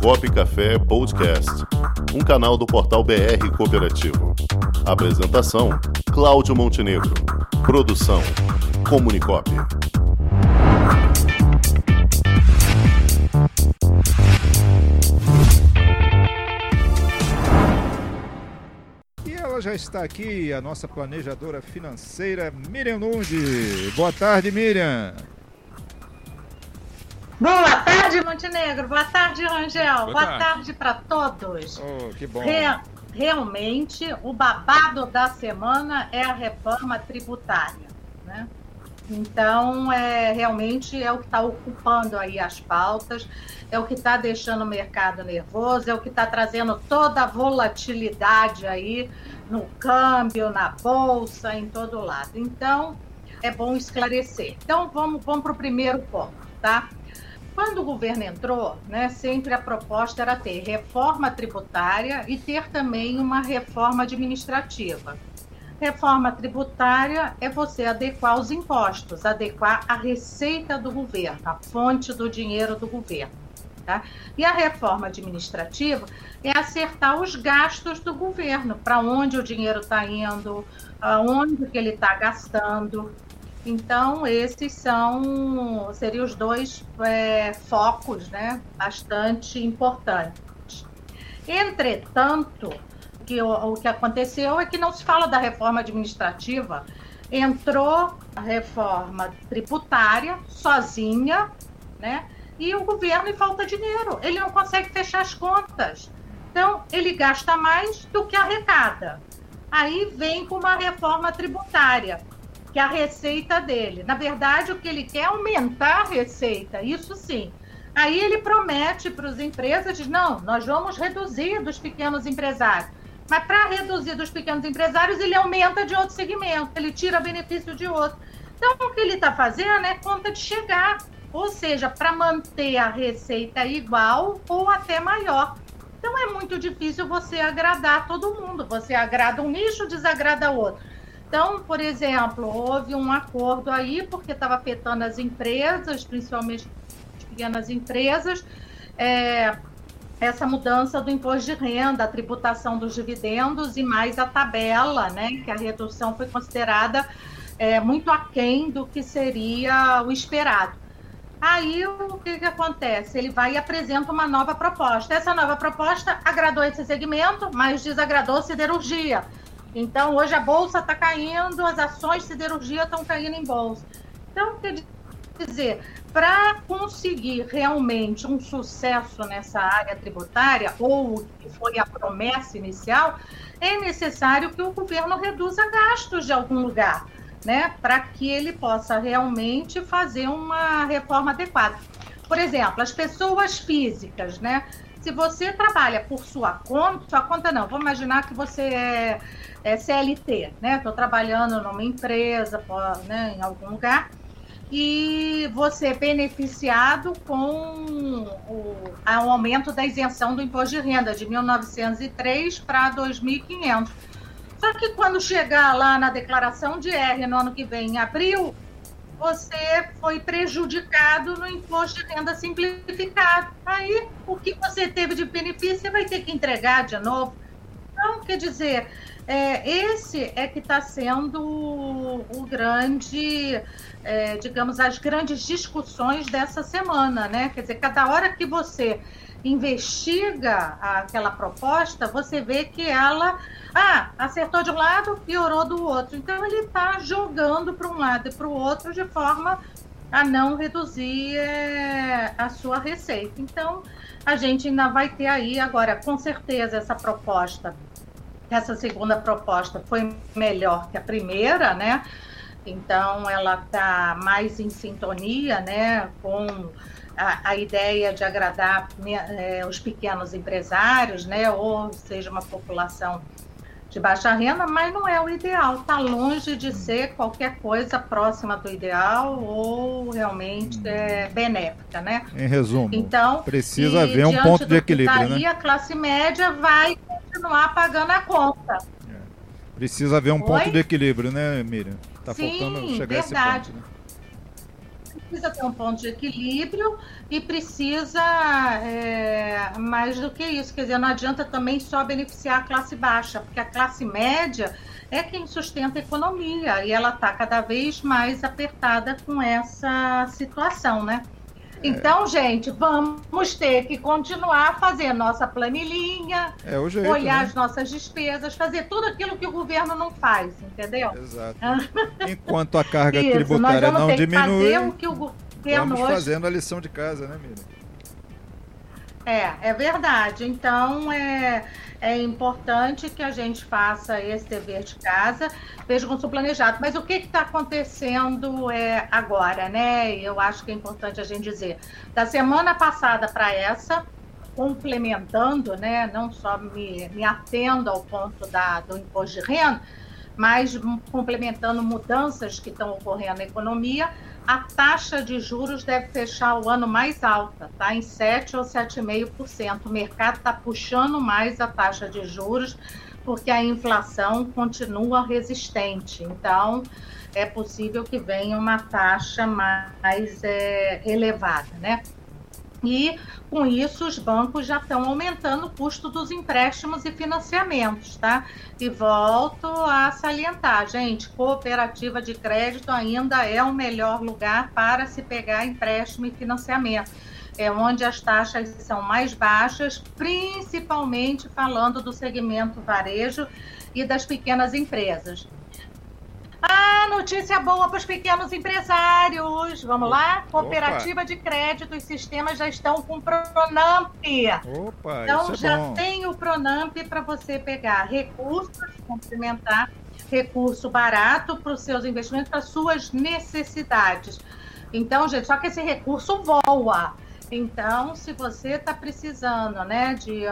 Comunicop Café Podcast, um canal do portal BR Cooperativo. Apresentação: Cláudio Montenegro. Produção: Comunicop. E ela já está aqui, a nossa planejadora financeira, Miriam Nundi. Boa tarde, Miriam. Boa tarde, Montenegro. Boa tarde, Rangel. Boa, Boa tarde, para todos. Oh, que bom. Re realmente, o babado da semana é a reforma tributária, né? Então, é, realmente é o que está ocupando aí as pautas, é o que está deixando o mercado nervoso, é o que está trazendo toda a volatilidade aí no câmbio, na bolsa, em todo lado. Então, é bom esclarecer. Então, vamos, vamos para o primeiro ponto, tá? Quando o governo entrou, né, sempre a proposta era ter reforma tributária e ter também uma reforma administrativa. Reforma tributária é você adequar os impostos, adequar a receita do governo, a fonte do dinheiro do governo. Tá? E a reforma administrativa é acertar os gastos do governo, para onde o dinheiro está indo, aonde que ele está gastando, então, esses são seriam os dois é, focos né, bastante importantes. Entretanto, que, o, o que aconteceu é que não se fala da reforma administrativa, entrou a reforma tributária sozinha, né? E o governo falta dinheiro, ele não consegue fechar as contas. Então, ele gasta mais do que arrecada. Aí vem com uma reforma tributária que é a receita dele. Na verdade, o que ele quer é aumentar a receita, isso sim. Aí ele promete para as empresas, diz, não, nós vamos reduzir dos pequenos empresários. Mas para reduzir dos pequenos empresários, ele aumenta de outro segmento, ele tira benefício de outro. Então, o que ele está fazendo é conta de chegar, ou seja, para manter a receita igual ou até maior. Então, é muito difícil você agradar todo mundo. Você agrada um nicho, desagrada outro. Então, por exemplo, houve um acordo aí, porque estava afetando as empresas, principalmente as pequenas empresas, é, essa mudança do imposto de renda, a tributação dos dividendos e mais a tabela, né, que a redução foi considerada é, muito aquém do que seria o esperado. Aí o que, que acontece? Ele vai e apresenta uma nova proposta. Essa nova proposta agradou esse segmento, mas desagradou a siderurgia então, hoje a bolsa está caindo, as ações de siderurgia estão caindo em bolsa. Então, quer dizer, para conseguir realmente um sucesso nessa área tributária, ou o que foi a promessa inicial, é necessário que o governo reduza gastos de algum lugar, né? Para que ele possa realmente fazer uma reforma adequada. Por exemplo, as pessoas físicas, né? Se você trabalha por sua conta, sua conta não, vamos imaginar que você é é, CLT, né? Estou trabalhando numa empresa, né, em algum lugar, e você é beneficiado com o, o aumento da isenção do imposto de renda de 1.903 para 2.500. Só que quando chegar lá na declaração de R no ano que vem, em abril, você foi prejudicado no imposto de renda simplificado. Aí, o que você teve de benefício, você vai ter que entregar de novo. Então, quer dizer, é, esse é que está sendo o, grande, é, digamos, as grandes discussões dessa semana, né? Quer dizer, cada hora que você investiga aquela proposta, você vê que ela, ah, acertou de um lado, piorou do outro. Então ele está jogando para um lado e para o outro de forma a não reduzir é, a sua receita. Então a gente ainda vai ter aí agora, com certeza, essa proposta essa segunda proposta foi melhor que a primeira, né? Então, ela está mais em sintonia, né, com a, a ideia de agradar né, é, os pequenos empresários, né, ou seja, uma população de baixa renda, mas não é o ideal. Está longe de ser qualquer coisa próxima do ideal ou realmente é benéfica, né? Em resumo, então precisa haver um ponto de equilíbrio, tá né? a classe média vai continuar pagando a conta. É. Precisa haver um Oi? ponto de equilíbrio, né, Miriam? Tá Sim, faltando chegar verdade. a esse ponto. Né? Precisa ter um ponto de equilíbrio e precisa é, mais do que isso. Quer dizer, não adianta também só beneficiar a classe baixa, porque a classe média é quem sustenta a economia e ela está cada vez mais apertada com essa situação, né? É. Então, gente, vamos ter que continuar a fazer nossa planilhinha, é jeito, olhar né? as nossas despesas, fazer tudo aquilo que o governo não faz, entendeu? Exato. Enquanto a carga Isso, tributária não diminui, o que o governo vamos hoje... fazendo a lição de casa, né, Miriam? É, é verdade. Então, é, é importante que a gente faça esse dever de casa, veja com seu planejado. Mas o que está acontecendo é, agora, né? Eu acho que é importante a gente dizer. Da semana passada para essa, complementando, né? Não só me, me atendo ao ponto da, do imposto de renda, mas complementando mudanças que estão ocorrendo na economia, a taxa de juros deve fechar o ano mais alta, tá? Em 7 ou 7,5%. O mercado está puxando mais a taxa de juros porque a inflação continua resistente. Então, é possível que venha uma taxa mais é, elevada, né? E com isso os bancos já estão aumentando o custo dos empréstimos e financiamentos, tá? E volto a salientar, gente, cooperativa de crédito ainda é o melhor lugar para se pegar empréstimo e financiamento. É onde as taxas são mais baixas, principalmente falando do segmento varejo e das pequenas empresas. Notícia boa para os pequenos empresários. Vamos lá? Cooperativa Opa. de crédito e sistemas já estão com Pronamp. Opa, então é já bom. tem o Pronamp para você pegar recursos, complementar recurso barato para os seus investimentos, para suas necessidades. Então, gente, só que esse recurso voa. Então, se você está precisando né, de,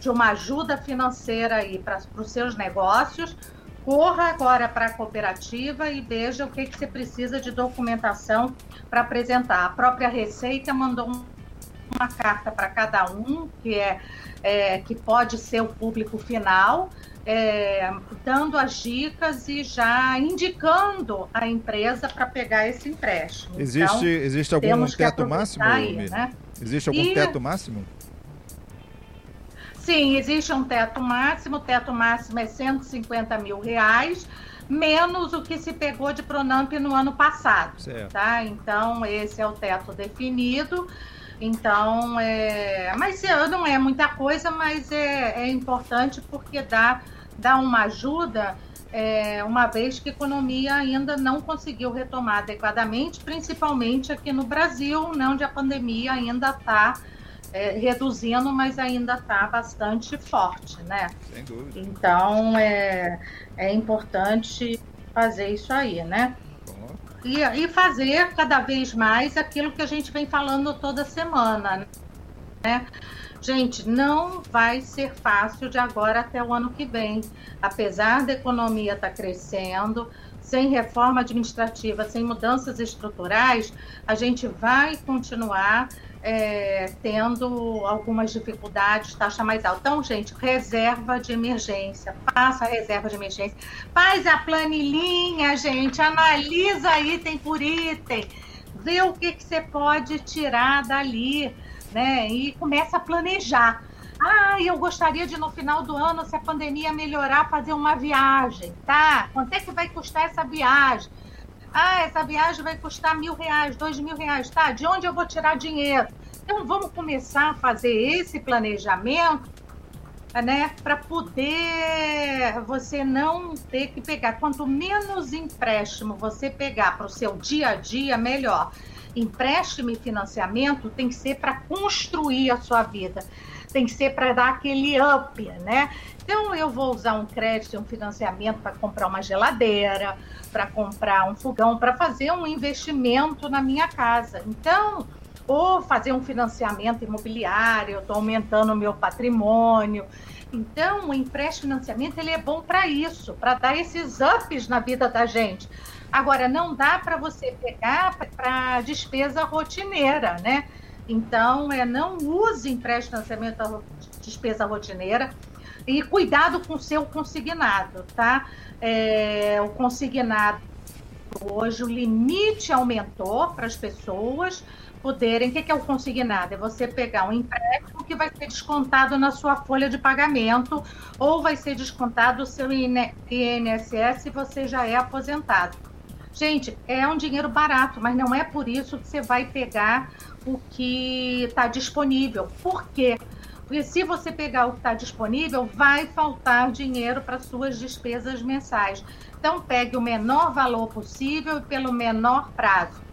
de uma ajuda financeira aí para os seus negócios, corra agora para a cooperativa e veja o que, que você precisa de documentação para apresentar. A própria Receita mandou uma carta para cada um, que é, é, que pode ser o público final, é, dando as dicas e já indicando a empresa para pegar esse empréstimo. Existe, então, existe algum teto máximo? Aí, né? Existe algum e, teto máximo? Sim, existe um teto máximo, o teto máximo é 150 mil reais, menos o que se pegou de Pronamp no ano passado. Certo. Tá? Então, esse é o teto definido. Então, é... mas não é muita coisa, mas é, é importante porque dá, dá uma ajuda, é, uma vez que a economia ainda não conseguiu retomar adequadamente, principalmente aqui no Brasil, né, onde a pandemia ainda está é, reduzindo, mas ainda está bastante forte, né? Sem dúvida. Então é, é importante fazer isso aí, né? E, e fazer cada vez mais aquilo que a gente vem falando toda semana, né? Gente, não vai ser fácil de agora até o ano que vem. Apesar da economia estar tá crescendo, sem reforma administrativa, sem mudanças estruturais, a gente vai continuar é, tendo algumas dificuldades, taxa mais alta. Então, gente, reserva de emergência, faça a reserva de emergência, faz a planilhinha, gente, analisa item por item, vê o que, que você pode tirar dali, né? E começa a planejar. Ah, eu gostaria de no final do ano, se a pandemia melhorar, fazer uma viagem, tá? Quanto é que vai custar essa viagem? Ah, essa viagem vai custar mil reais, dois mil reais, tá? De onde eu vou tirar dinheiro? Então vamos começar a fazer esse planejamento, né? Para poder você não ter que pegar. Quanto menos empréstimo você pegar para o seu dia a dia, melhor. Empréstimo e financiamento tem que ser para construir a sua vida tem que ser para dar aquele up, né? Então eu vou usar um crédito, um financiamento para comprar uma geladeira, para comprar um fogão, para fazer um investimento na minha casa. Então, ou fazer um financiamento imobiliário, eu estou aumentando o meu patrimônio. Então, o empréstimo financiamento ele é bom para isso, para dar esses ups na vida da gente. Agora, não dá para você pegar para despesa rotineira, né? Então, é, não use empréstimo financiamento despesa rotineira e cuidado com o seu consignado, tá? É, o consignado Hoje o limite aumentou para as pessoas poderem. O que é o consignado? É você pegar um empréstimo que vai ser descontado na sua folha de pagamento ou vai ser descontado o seu INSS se você já é aposentado. Gente, é um dinheiro barato, mas não é por isso que você vai pegar o que está disponível. Por quê? Porque se você pegar o que está disponível, vai faltar dinheiro para suas despesas mensais. Então, pegue o menor valor possível e pelo menor prazo.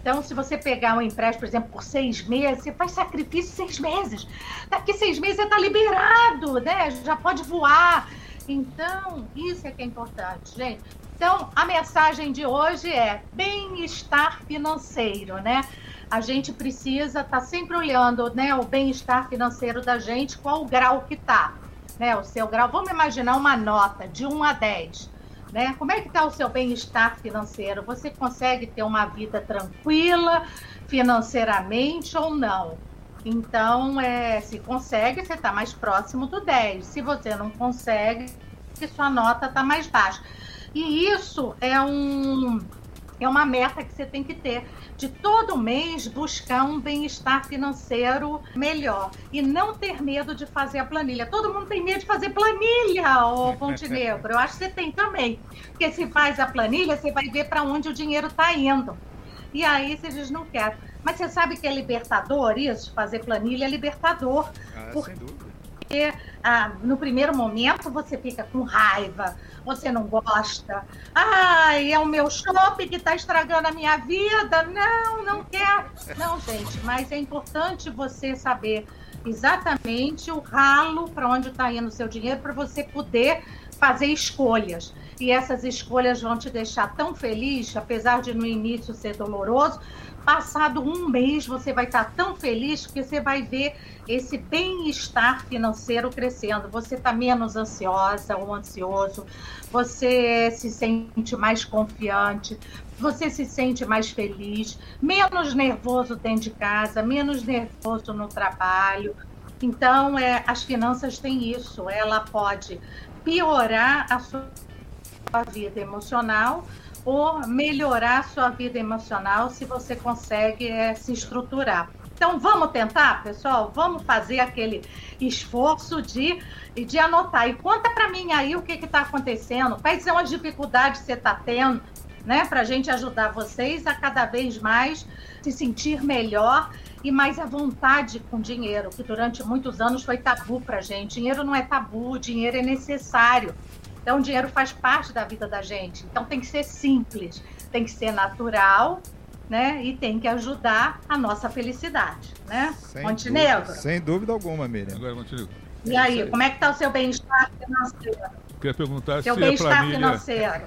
Então, se você pegar um empréstimo, por exemplo, por seis meses, você faz sacrifício seis meses. Daqui seis meses você está liberado, né? Já pode voar. Então, isso é que é importante, gente. Então, a mensagem de hoje é bem-estar financeiro, né? a gente precisa estar tá sempre olhando né, o bem-estar financeiro da gente, qual o grau que está. Né, o seu grau. Vamos imaginar uma nota de 1 a 10. Né? Como é que está o seu bem-estar financeiro? Você consegue ter uma vida tranquila financeiramente ou não? Então, é, se consegue, você está mais próximo do 10. Se você não consegue, sua nota está mais baixa. E isso é um é uma meta que você tem que ter de todo mês buscar um bem-estar financeiro melhor e não ter medo de fazer a planilha. Todo mundo tem medo de fazer planilha, ô Montenegro. Eu acho que você tem também. Porque se faz a planilha, você vai ver para onde o dinheiro está indo. E aí você diz, não quero. Mas você sabe que é libertador isso? Fazer planilha é libertador. Ah, por... sem dúvida porque ah, no primeiro momento você fica com raiva, você não gosta. Ai, é o meu shopping que está estragando a minha vida. Não, não quer. Não, gente, mas é importante você saber exatamente o ralo para onde está indo o seu dinheiro para você poder fazer escolhas. E essas escolhas vão te deixar tão feliz, apesar de no início ser doloroso, Passado um mês, você vai estar tão feliz que você vai ver esse bem-estar financeiro crescendo. Você está menos ansiosa ou ansioso, você se sente mais confiante, você se sente mais feliz, menos nervoso dentro de casa, menos nervoso no trabalho. Então, é, as finanças têm isso. Ela pode piorar a sua vida emocional ou melhorar sua vida emocional se você consegue é, se estruturar. Então vamos tentar, pessoal, vamos fazer aquele esforço de, de anotar. E conta para mim aí o que está acontecendo, quais são as dificuldades que você está tendo, né? Para a gente ajudar vocês a cada vez mais se sentir melhor e mais à vontade com dinheiro, que durante muitos anos foi tabu para gente. Dinheiro não é tabu, dinheiro é necessário. Então, o dinheiro faz parte da vida da gente. Então, tem que ser simples, tem que ser natural, né? E tem que ajudar a nossa felicidade, né? Sem Montenegro? Dúvida, sem dúvida alguma, Miriam. Agora, Montenegro. E aí, como é que está o seu bem-estar financeiro? Queria perguntar seu se bem-estar planilha... financeiro.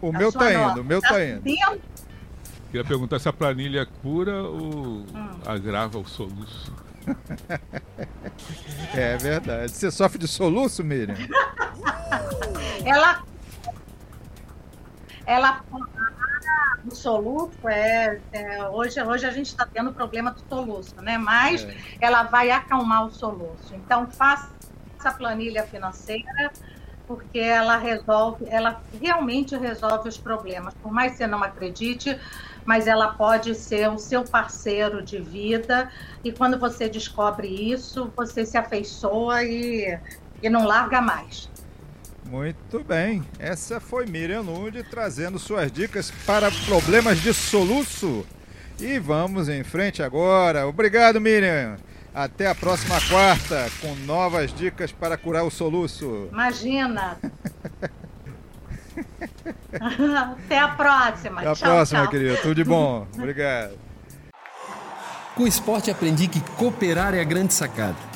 O, o meu está indo, o meu está tá indo. Queria perguntar se a planilha cura ou hum. agrava o soluço. é verdade. Você sofre de soluço, Miriam? ela ela o soluço é, é, hoje hoje a gente está tendo problema do soluço né? Mas é. ela vai acalmar o soluço. Então faça a planilha financeira porque ela resolve ela realmente resolve os problemas. Por mais que você não acredite mas ela pode ser o seu parceiro de vida. E quando você descobre isso você se afeiçoa e, e não larga mais muito bem. Essa foi Miriam Nude trazendo suas dicas para problemas de soluço. E vamos em frente agora. Obrigado, Miriam. Até a próxima quarta com novas dicas para curar o soluço. Imagina. Até a próxima. Até a tchau, próxima, tchau. querida. Tudo de bom. Obrigado. Com o esporte aprendi que cooperar é a grande sacada